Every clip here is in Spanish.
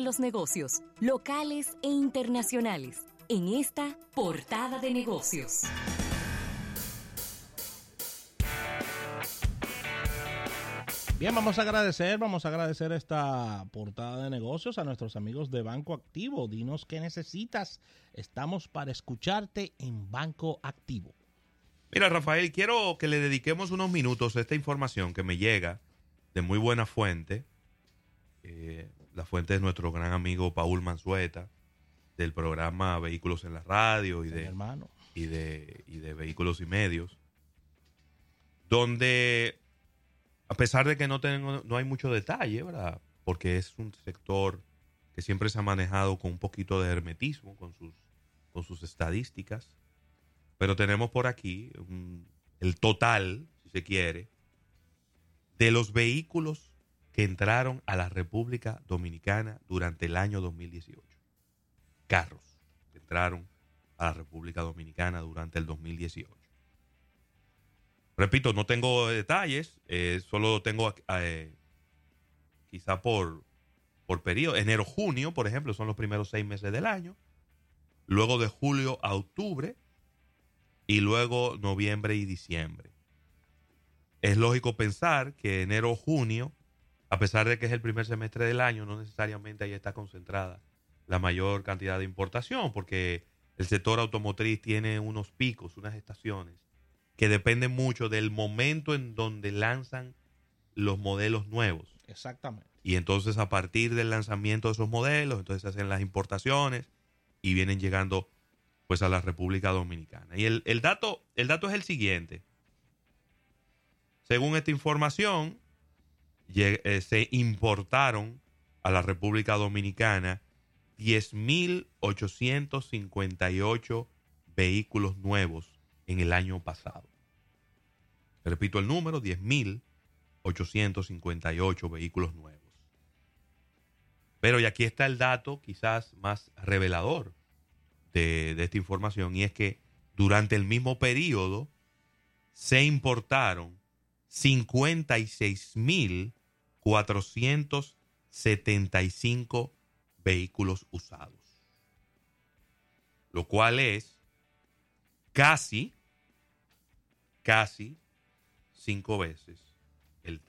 de los negocios, locales e internacionales, en esta portada de negocios. Bien, vamos a agradecer, vamos a agradecer esta portada de negocios a nuestros amigos de Banco Activo. Dinos qué necesitas. Estamos para escucharte en Banco Activo. Mira, Rafael, quiero que le dediquemos unos minutos a esta información que me llega de muy buena fuente. La fuente es nuestro gran amigo Paul Manzueta, del programa Vehículos en la Radio y de, hermano. y de, y de Vehículos y Medios, donde, a pesar de que no, tengo, no hay mucho detalle, ¿verdad? Porque es un sector que siempre se ha manejado con un poquito de hermetismo con sus, con sus estadísticas pero tenemos por aquí el total, si se quiere, de los vehículos que entraron a la República Dominicana durante el año 2018. Carros que entraron a la República Dominicana durante el 2018. Repito, no tengo detalles, eh, solo tengo eh, quizá por, por periodo. Enero, junio, por ejemplo, son los primeros seis meses del año. Luego de julio a octubre y luego noviembre y diciembre. Es lógico pensar que enero o junio, a pesar de que es el primer semestre del año, no necesariamente ahí está concentrada la mayor cantidad de importación, porque el sector automotriz tiene unos picos, unas estaciones, que dependen mucho del momento en donde lanzan los modelos nuevos. Exactamente. Y entonces a partir del lanzamiento de esos modelos, entonces se hacen las importaciones y vienen llegando pues a la República Dominicana. Y el, dato, el dato es el siguiente. Según esta información, se importaron a la República Dominicana 10.858 vehículos nuevos en el año pasado. Repito el número, 10.858 vehículos nuevos. Pero y aquí está el dato quizás más revelador de, esta información y es que durante el mismo periodo se importaron 56.475 vehículos usados, lo cual es casi, casi cinco veces el,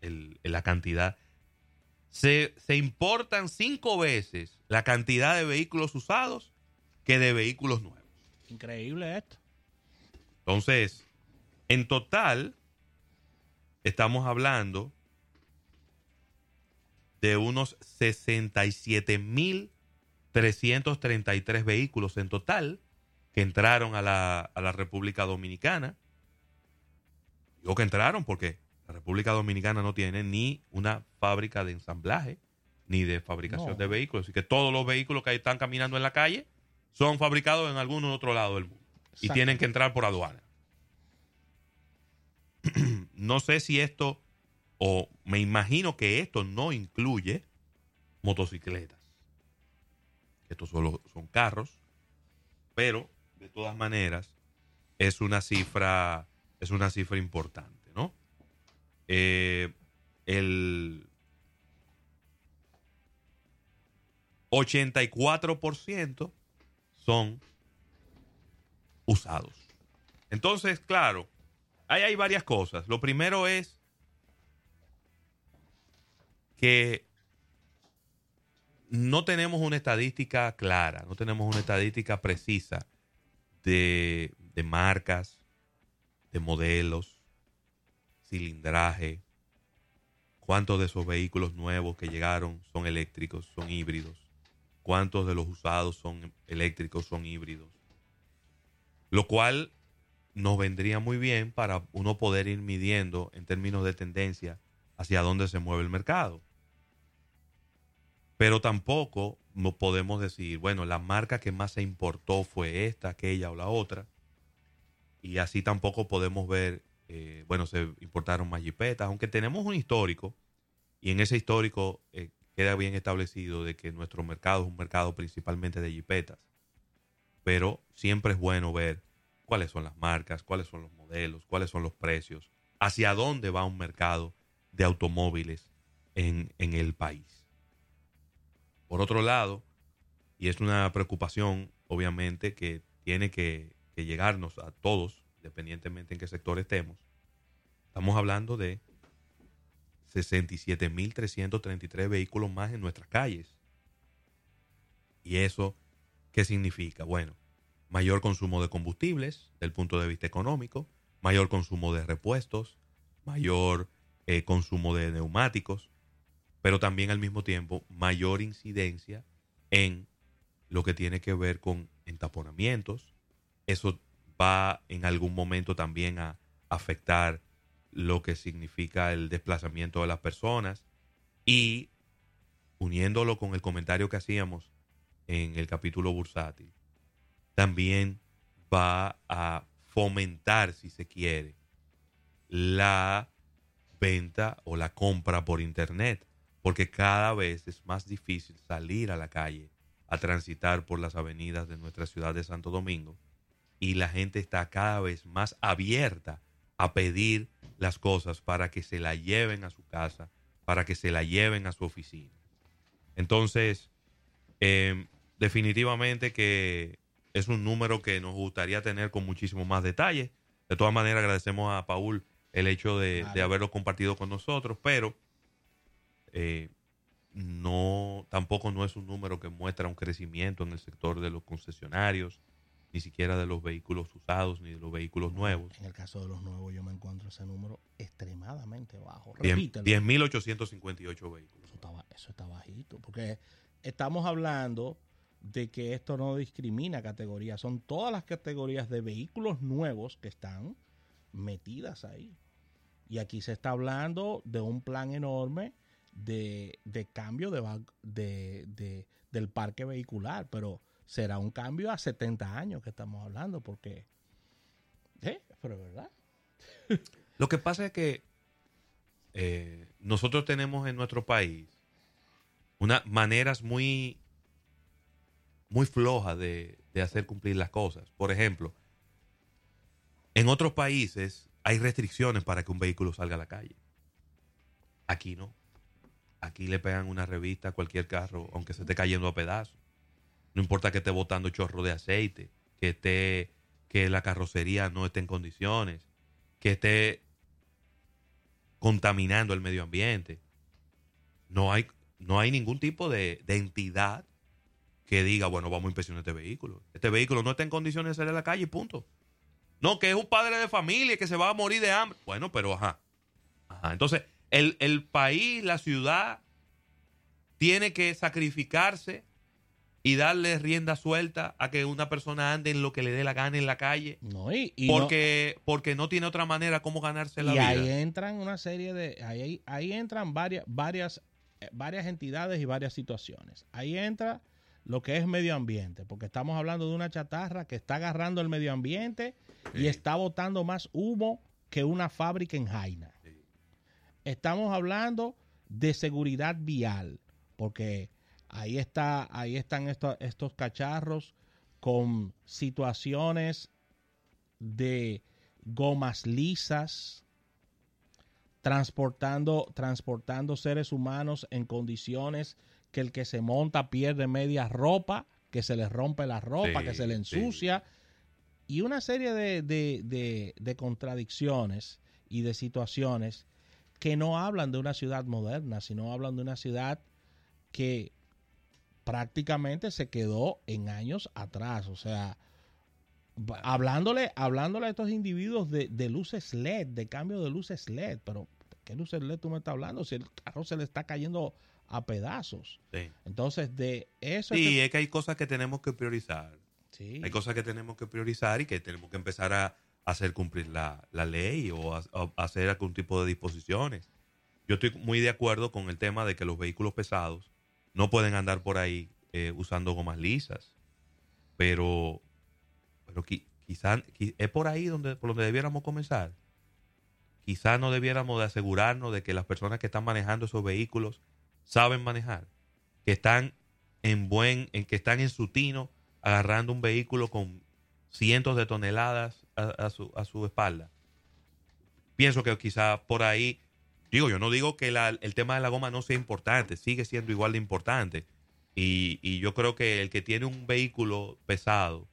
el, la cantidad. Se, se importan cinco veces la cantidad de vehículos usados que de vehículos nuevos. Increíble esto. Entonces, en total, estamos hablando de unos 67.333 vehículos en total que entraron a la, a la, República Dominicana. Digo que entraron porque la República Dominicana no tiene ni una fábrica de ensamblaje ni de fabricación de vehículos. Así que todos los vehículos que están caminando en la calle son fabricados en algún otro lado del mundo y tienen que entrar por aduana. no sé si esto, o me imagino que esto no incluye motocicletas. Estos solo son carros, pero de todas maneras es una cifra, es una cifra importante, ¿no? Eh, el 84% son usados. Entonces, claro, ahí hay varias cosas. Lo primero es que no tenemos una estadística clara, no tenemos una estadística precisa de, de marcas, de modelos, cilindraje, cuántos de esos vehículos nuevos que llegaron son eléctricos, son híbridos cuántos de los usados son eléctricos, son híbridos. Lo cual nos vendría muy bien para uno poder ir midiendo en términos de tendencia hacia dónde se mueve el mercado. Pero tampoco no podemos decir, bueno, la marca que más se importó fue esta, aquella o la otra. Y así tampoco podemos ver, eh, bueno, se importaron más jipetas, aunque tenemos un histórico, y en ese histórico eh, queda bien establecido de que nuestro mercado es un mercado principalmente de jipetas. Pero siempre es bueno ver cuáles son las marcas, cuáles son los modelos, cuáles son los precios, hacia dónde va un mercado de automóviles en, en el país. Por otro lado, y es una preocupación, obviamente, que tiene que, llegarnos a todos, independientemente en qué sector estemos, estamos hablando de 67.333 vehículos más en nuestras calles. ¿Y eso qué significa? Bueno, mayor consumo de combustibles desde el punto de vista económico, mayor consumo de repuestos, mayor eh, consumo de neumáticos, pero también al mismo tiempo mayor incidencia en lo que tiene que ver con entaponamientos. Eso va en algún momento también a afectar lo que significa el desplazamiento de las personas y uniéndolo con el comentario que hacíamos en el capítulo bursátil, también va a fomentar, si se quiere, la venta o la compra por internet, porque cada vez es más difícil salir a la calle a transitar por las avenidas de nuestra ciudad de Santo Domingo y la gente está cada vez más abierta a pedir las cosas para que se la lleven a su casa, para que se la lleven a su oficina. Entonces, em, definitivamente que es un número que nos gustaría tener con muchísimo más detalle. De todas maneras, agradecemos a Paul el hecho de, haberlo compartido con nosotros, pero eh, no tampoco no es un número que muestra un crecimiento en el sector de los concesionarios, ni siquiera de los vehículos usados, ni de los vehículos nuevos. En el caso de los nuevos yo me encuentro ese número extremadamente bajo. 10.858 vehículos. Eso está, eso está bajito, porque estamos hablando de que esto no discrimina categorías, son todas las categorías de vehículos nuevos que están metidas ahí. Y aquí se está hablando de un plan enorme de, cambio de, de, del parque vehicular, pero será un cambio a 70 años que estamos hablando, porque... ¿eh? Pero verdad. Lo que pasa es que eh, nosotros tenemos en nuestro país unas maneras muy muy floja de, hacer cumplir las cosas. Por ejemplo, en otros países hay restricciones para que un vehículo salga a la calle. Aquí no. Aquí le pegan una revista a cualquier carro, aunque se esté cayendo a pedazos. No importa que esté botando chorro de aceite, que esté, que la carrocería no esté en condiciones, que esté contaminando el medio ambiente. No hay, no hay ningún tipo de, de entidad que diga, bueno, vamos a inspeccionar este vehículo. Este vehículo no está en condiciones de salir a la calle, punto. No, que es un padre de familia que se va a morir de hambre. Bueno, pero ajá. Ajá. Entonces, el, el país, la ciudad, tiene que sacrificarse y darle rienda suelta a que una persona ande en lo que le dé la gana en la calle. No, y, porque, no, porque no tiene otra manera como ganarse la vida. Y ahí entran una serie de. Ahí, ahí entran varias, varias, eh, varias entidades y varias situaciones. Ahí entra lo que es medio ambiente, porque estamos hablando de una chatarra que está agarrando el medio ambiente y está botando más humo que una fábrica en Jaina. Estamos hablando de seguridad vial, porque ahí está, ahí están estos, estos cacharros con situaciones de gomas lisas, transportando, transportando seres humanos en condiciones que el que se monta pierde media ropa, que se le rompe la ropa, que se le ensucia, y una serie de, contradicciones y de situaciones que no hablan de una ciudad moderna, sino hablan de una ciudad que prácticamente se quedó en años atrás. O sea, hablándole, hablándole a estos individuos de, de, luces LED, de cambio de luces LED, pero ¿qué luces LED tú me estás hablando? Si el carro se le está cayendo a pedazos. Entonces, de eso... Sí, es que... hay cosas que tenemos que priorizar. Sí. Hay cosas que tenemos que priorizar y que tenemos que empezar a hacer cumplir la, ley o hacer algún tipo de disposiciones. Yo estoy muy de acuerdo con el tema de que los vehículos pesados no pueden andar por ahí eh, usando gomas lisas, pero, pero quizás es por ahí donde, por donde debiéramos comenzar. Quizás no debiéramos de asegurarnos de que las personas que están manejando esos vehículos saben manejar, que están en buen, en que están en su tino agarrando un vehículo con cientos de toneladas a, su, a su, espalda. Pienso que quizá por ahí, digo, yo no digo que el tema de la goma no sea importante, sigue siendo igual de importante, Y, y yo creo que el que tiene un vehículo pesado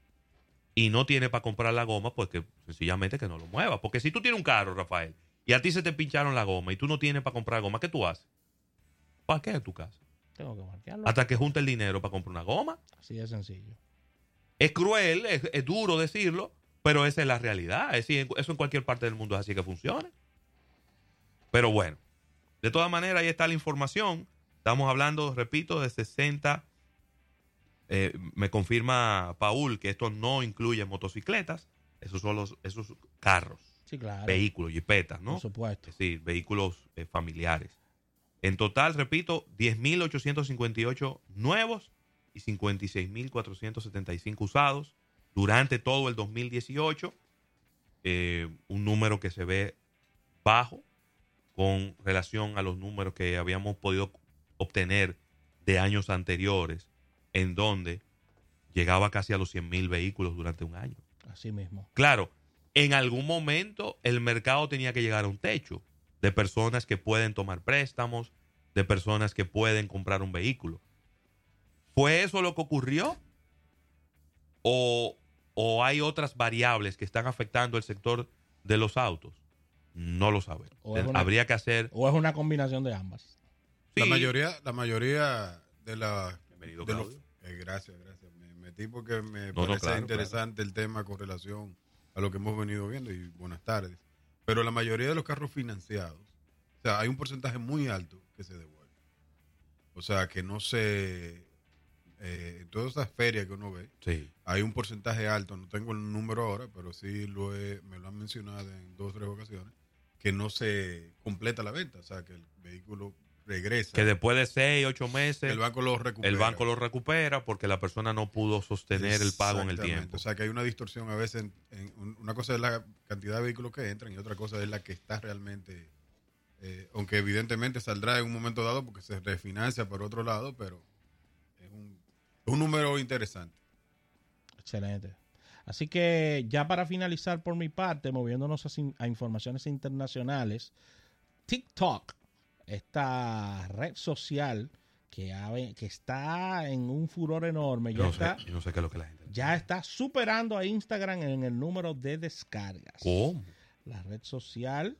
y no tiene para comprar la goma, pues que sencillamente que no lo mueva. Porque si tú tienes un carro, Rafael, y a ti se te pincharon la goma y tú no tienes para comprar goma, ¿qué tú haces? ¿Para qué en tu casa? Tengo que marcarlo. Hasta que junte el dinero para comprar una goma. Así de sencillo. Es cruel, es, es duro decirlo, pero esa es la realidad. Es decir, eso en cualquier parte del mundo es así que funciona. Pero bueno, de todas maneras, ahí está la información. Estamos hablando, repito, de 60. eh, me confirma Paul que esto no incluye motocicletas. Esos son los esos carros, Sí, claro. vehículos, jipetas, ¿no? Por supuesto. Es decir, vehículos eh, familiares. En total, repito, 10.858 nuevos y 56.475 usados durante todo el 2018. Eh, un número que se ve bajo con relación a los números que habíamos podido obtener de años anteriores, en donde llegaba casi a los 100.000 vehículos durante un año. Así mismo. Claro, en algún momento el mercado tenía que llegar a un techo de personas que pueden tomar préstamos, de personas que pueden comprar un vehículo. ¿Fue eso lo que ocurrió? ¿O, o hay otras variables que están afectando el sector de los autos? No lo sabemos. Una- Habría que hacer... O es una combinación de ambas. La mayoría, la mayoría de la Bienvenido, de los- Claudio. eh, gracias, gracias. Me metí porque me No, no, parece claro, interesante el tema con relación a lo que hemos venido viendo y buenas tardes. Pero la mayoría de los carros financiados, o sea, hay un porcentaje muy alto que se devuelve. O sea, que no se eh, en todas esas ferias que uno ve, Sí. hay un porcentaje alto, no tengo el número ahora, pero sí lo he- me lo han mencionado en dos o tres ocasiones, que no se completa la venta, o sea, que el vehículo regresa. Que después de seis, ocho meses, el banco lo recupera. el banco lo recupera porque la persona no pudo sostener el pago en el tiempo. O sea, que hay una distorsión a veces. En, en un- una cosa es la cantidad de vehículos que entran y otra cosa es la que está realmente. eh, aunque evidentemente saldrá en un momento dado porque se refinancia por otro lado, pero un número interesante. Excelente. Así que ya para finalizar por mi parte, moviéndonos a, informaciones internacionales, TikTok, esta red social que, ha ve- que está en un furor enorme, Yo ya no, sé, está, yo no sé qué es lo que la gente... ya está superando a Instagram en el número de descargas. ¿Cómo? La red social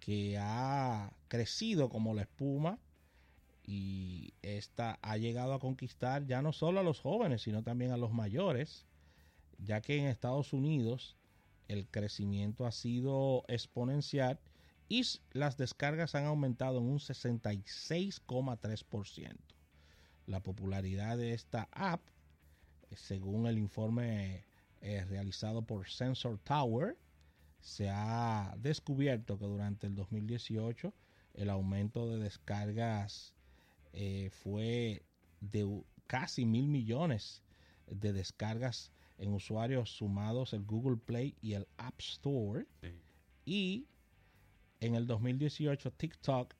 que ha crecido como la espuma y esta ha llegado a conquistar ya no solo a los jóvenes, sino también a los mayores, ya que en Estados Unidos el crecimiento ha sido exponencial y las descargas han aumentado en un 66,3%. La popularidad de esta app, según el informe eh, realizado por Sensor Tower, se ha descubierto que durante el 2018 el aumento de descargas eh, fue de casi mil millones de descargas en usuarios sumados el Google Play y el App Store. Sí. Y en el 2018 TikTok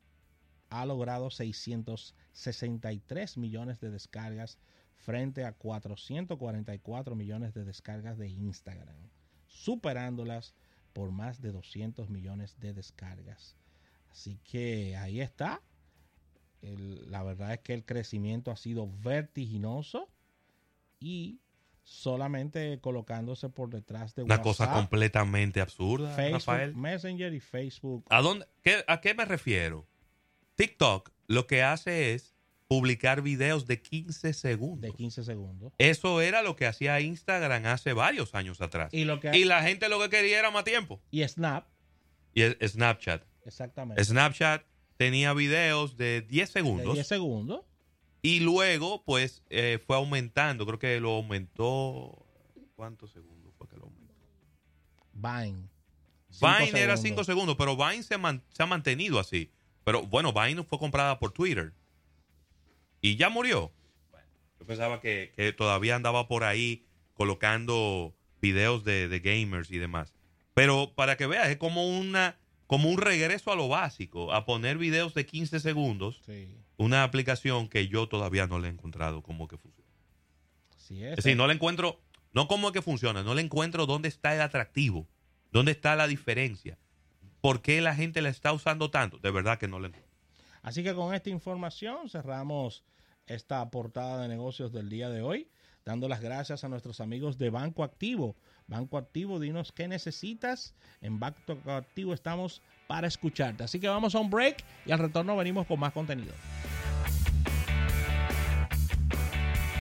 ha logrado 663 millones de descargas frente a 444 millones de descargas de Instagram, superándolas por más de 200 millones de descargas. Así que ahí está. El- la verdad es que el crecimiento ha sido vertiginoso y solamente colocándose por detrás de Una cosa completamente absurda, Facebook Rafael. Messenger y Facebook. ¿A, dónde, qué- ¿A qué me refiero? TikTok lo que hace es publicar videos de 15 segundos. de 15 segundos. Eso era lo que hacía Instagram hace varios años atrás. Y lo que Y la gente lo que quería era más tiempo. y Snap, Y Snapchat. exactamente. Snapchat tenía videos de 10 de segundos. 10 segundos. Y luego, pues, eh, fue aumentando. Creo que lo aumentó. ¿Cuántos segundos fue que lo aumentó? Vine. Cinco Vine era segundos. 5 segundos, pero Vine se, man- se ha mantenido así. Pero bueno, Vine fue comprada por Twitter. Y ya murió. Bueno, yo pensaba que, que todavía andaba por ahí colocando videos de, de gamers y demás. Pero para que veas, es como una como un regreso a lo básico, a poner videos de 15 segundos, Sí, una aplicación que yo todavía no le he encontrado como que funciona. así es. Es decir, no le encuentro, no como que funciona, no le encuentro dónde está el atractivo, dónde está la diferencia, por qué la gente la está usando tanto. De verdad que no le encuentro. Así que con esta información cerramos esta portada de negocios del día de hoy, dando las gracias a nuestros amigos de Banco Activo. Banco Activo, dinos qué necesitas. En Banco Activo estamos para escucharte. Así que vamos a un break y al retorno venimos con más contenido.